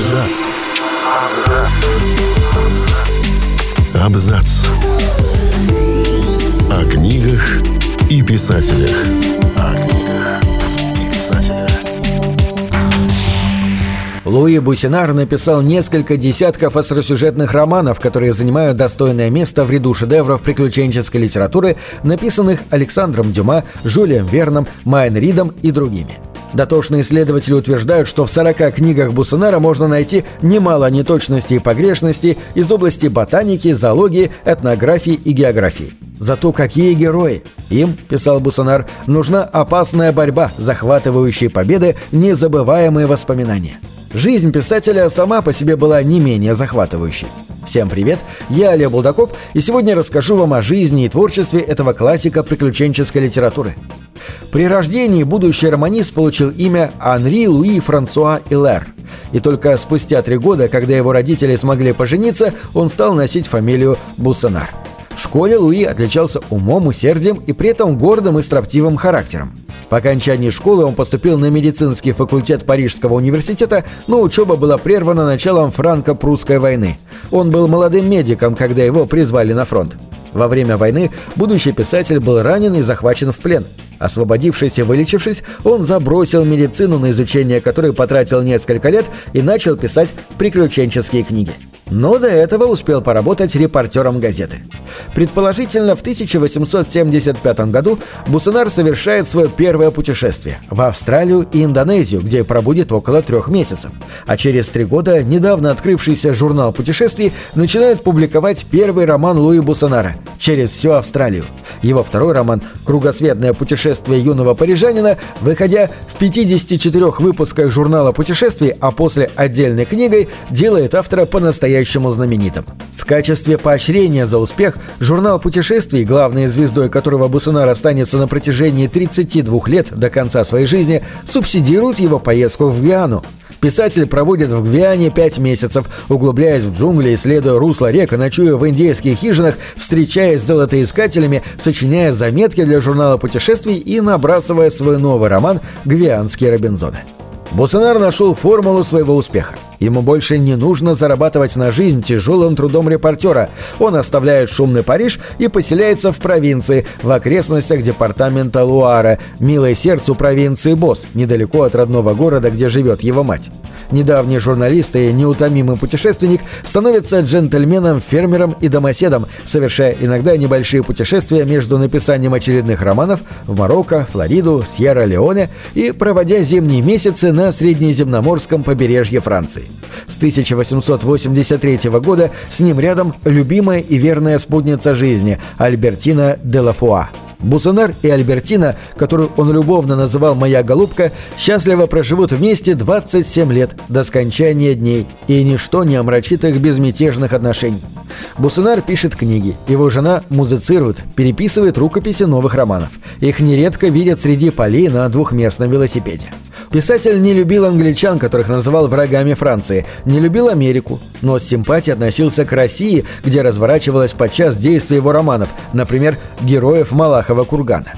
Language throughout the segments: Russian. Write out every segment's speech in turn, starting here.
Абзац. Абзац. О книгах и писателях. О книгах и писателях. Луи Бусинар написал несколько десятков остросюжетных романов, которые занимают достойное место в ряду шедевров приключенческой литературы, написанных Александром Дюма, Жюлем Верном, Майн Ридом и другими. Дотошные исследователи утверждают, что в 40 книгах Бусинара можно найти немало неточностей и погрешностей из области ботаники, зоологии, этнографии и географии. Зато какие герои! Им, писал Бусанар, нужна опасная борьба, захватывающие победы, незабываемые воспоминания. Жизнь писателя сама по себе была не менее захватывающей. Всем привет, я Олег Булдаков, и сегодня расскажу вам о жизни и творчестве этого классика приключенческой литературы. При рождении будущий романист получил имя Анри Луи Франсуа Илер. И только спустя три года, когда его родители смогли пожениться, он стал носить фамилию Буссенар. В школе Луи отличался умом, усердием и при этом гордым и строптивым характером. По окончании школы он поступил на медицинский факультет Парижского университета, но учеба была прервана началом франко-прусской войны. Он был молодым медиком, когда его призвали на фронт. Во время войны будущий писатель был ранен и захвачен в плен. Освободившись и вылечившись, он забросил медицину, на изучение которой потратил несколько лет, и начал писать приключенческие книги но до этого успел поработать репортером газеты. Предположительно, в 1875 году Бусенар совершает свое первое путешествие в Австралию и Индонезию, где пробудет около трех месяцев. А через три года недавно открывшийся журнал путешествий начинает публиковать первый роман Луи Бусенара «Через всю Австралию». Его второй роман «Кругосветное путешествие юного парижанина», выходя в 54 выпусках журнала путешествий, а после отдельной книгой, делает автора по-настоящему знаменитым. В качестве поощрения за успех журнал путешествий, главной звездой которого Бусенар останется на протяжении 32 лет до конца своей жизни, субсидирует его поездку в Гвиану. Писатель проводит в Гвиане пять месяцев, углубляясь в джунгли, исследуя русло рек, ночуя в индейских хижинах, встречаясь с золотоискателями, сочиняя заметки для журнала путешествий и набрасывая свой новый роман «Гвианские Робинзоны». Бусенар нашел формулу своего успеха. Ему больше не нужно зарабатывать на жизнь тяжелым трудом репортера. Он оставляет шумный Париж и поселяется в провинции, в окрестностях департамента Луара, милой сердцу провинции Босс, недалеко от родного города, где живет его мать. Недавний журналист и неутомимый путешественник становится джентльменом, фермером и домоседом, совершая иногда небольшие путешествия между написанием очередных романов в Марокко, Флориду, Сьерра-Леоне и проводя зимние месяцы на среднеземноморском побережье Франции. С 1883 года с ним рядом любимая и верная спутница жизни Альбертина де Лафуа. Бусенар и Альбертина, которую он любовно называл «моя голубка», счастливо проживут вместе 27 лет до скончания дней, и ничто не омрачит их безмятежных отношений. Бусенар пишет книги, его жена музицирует, переписывает рукописи новых романов. Их нередко видят среди полей на двухместном велосипеде. Писатель не любил англичан, которых называл врагами Франции, не любил Америку, но с симпатией относился к России, где разворачивалось подчас действие его романов, например, «Героев Малахова кургана».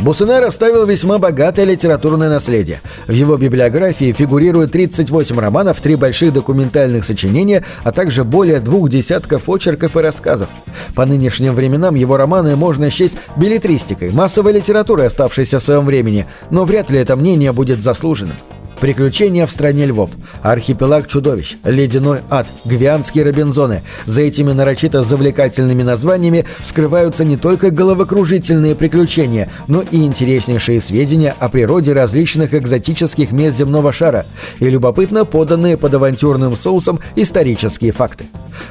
Бусенер оставил весьма богатое литературное наследие. В его библиографии фигурирует 38 романов, три больших документальных сочинения, а также более двух десятков очерков и рассказов. По нынешним временам его романы можно счесть билетристикой, массовой литературой, оставшейся в своем времени, но вряд ли это мнение будет заслуженным. Приключения в стране львов, архипелаг чудовищ, ледяной ад, гвианские робинзоны. За этими нарочито завлекательными названиями скрываются не только головокружительные приключения, но и интереснейшие сведения о природе различных экзотических мест земного шара и любопытно поданные под авантюрным соусом исторические факты.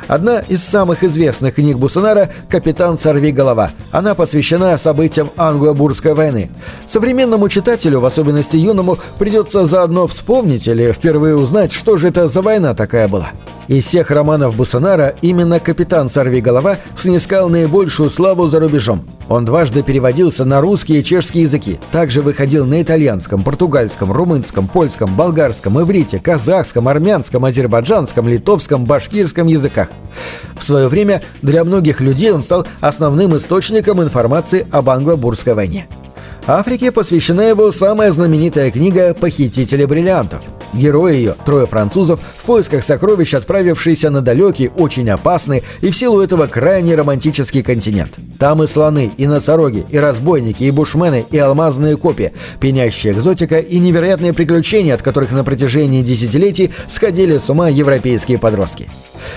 Одна из самых известных книг Бусонара «Капитан Сорви голова». Она посвящена событиям англо-бурской войны. Современному читателю, в особенности юному, придется заодно вспомнить или впервые узнать, что же это за война такая была. Из всех романов Бусонара именно «Капитан Сорви голова» снискал наибольшую славу за рубежом. Он дважды переводился на русский и чешский языки, также выходил на итальянском, португальском, румынском, польском, болгарском, иврите, казахском, армянском, азербайджанском, литовском, башкирском языках. В свое время для многих людей он стал основным источником информации об англо-бурской войне. Африке посвящена его самая знаменитая книга «Похитители бриллиантов». Герои ее, трое французов, в поисках сокровищ отправившиеся на далекий, очень опасный и в силу этого крайне романтический континент. Там и слоны, и носороги, и разбойники, и бушмены, и алмазные копии, пенящая экзотика и невероятные приключения, от которых на протяжении десятилетий сходили с ума европейские подростки.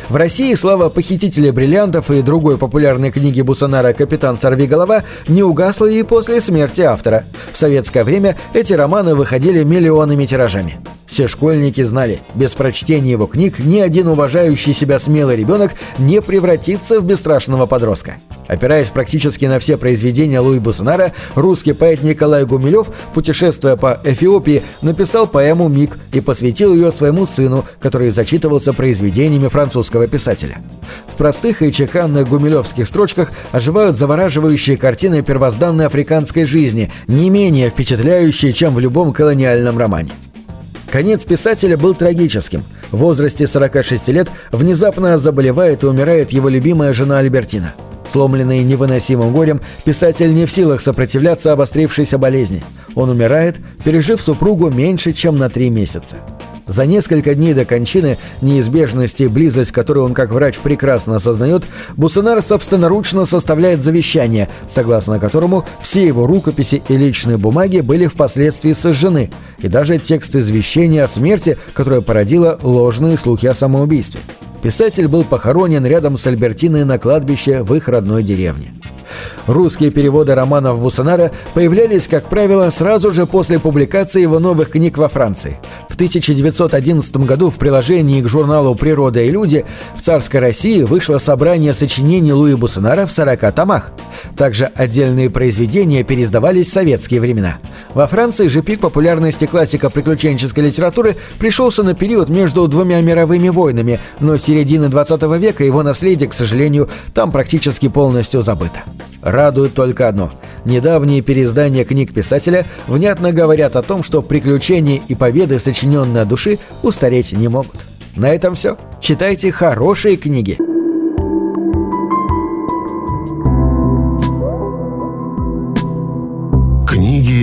В России слава похитителя бриллиантов и другой популярной книги Бусанара «Капитан Сорвиголова» не угасла и после смерти автора. В советское время эти романы выходили миллионными тиражами. Все школьники знали, без прочтения его книг ни один уважающий себя смелый ребенок не превратится в бесстрашного подростка. Опираясь практически на все произведения Луи Бусанара, русский поэт Николай Гумилев, путешествуя по Эфиопии, написал поэму «Миг» и посвятил ее своему сыну, который зачитывался произведениями французского писателя. В простых и чеканных гумилевских строчках оживают завораживающие картины первозданной африканской жизни, не менее впечатляющие, чем в любом колониальном романе. Конец писателя был трагическим. В возрасте 46 лет внезапно заболевает и умирает его любимая жена Альбертина. Сломленный невыносимым горем, писатель не в силах сопротивляться обострившейся болезни. Он умирает, пережив супругу меньше, чем на три месяца. За несколько дней до кончины, неизбежности, близость которой он как врач прекрасно осознает, Бусенар собственноручно составляет завещание, согласно которому все его рукописи и личные бумаги были впоследствии сожжены, и даже текст извещения о смерти, которое породило ложные слухи о самоубийстве. Писатель был похоронен рядом с Альбертиной на кладбище в их родной деревне. Русские переводы романов Бусанара появлялись, как правило, сразу же после публикации его новых книг во Франции. В 1911 году в приложении к журналу «Природа и люди» в царской России вышло собрание сочинений Луи Бусанара в 40 томах. Также отдельные произведения переиздавались в советские времена. Во Франции же пик популярности классика приключенческой литературы пришелся на период между двумя мировыми войнами, но середины 20 века его наследие, к сожалению, там практически полностью забыто. Радует только одно. Недавние переиздания книг писателя внятно говорят о том, что приключения и победы, сочиненные от души, устареть не могут. На этом все. Читайте хорошие книги.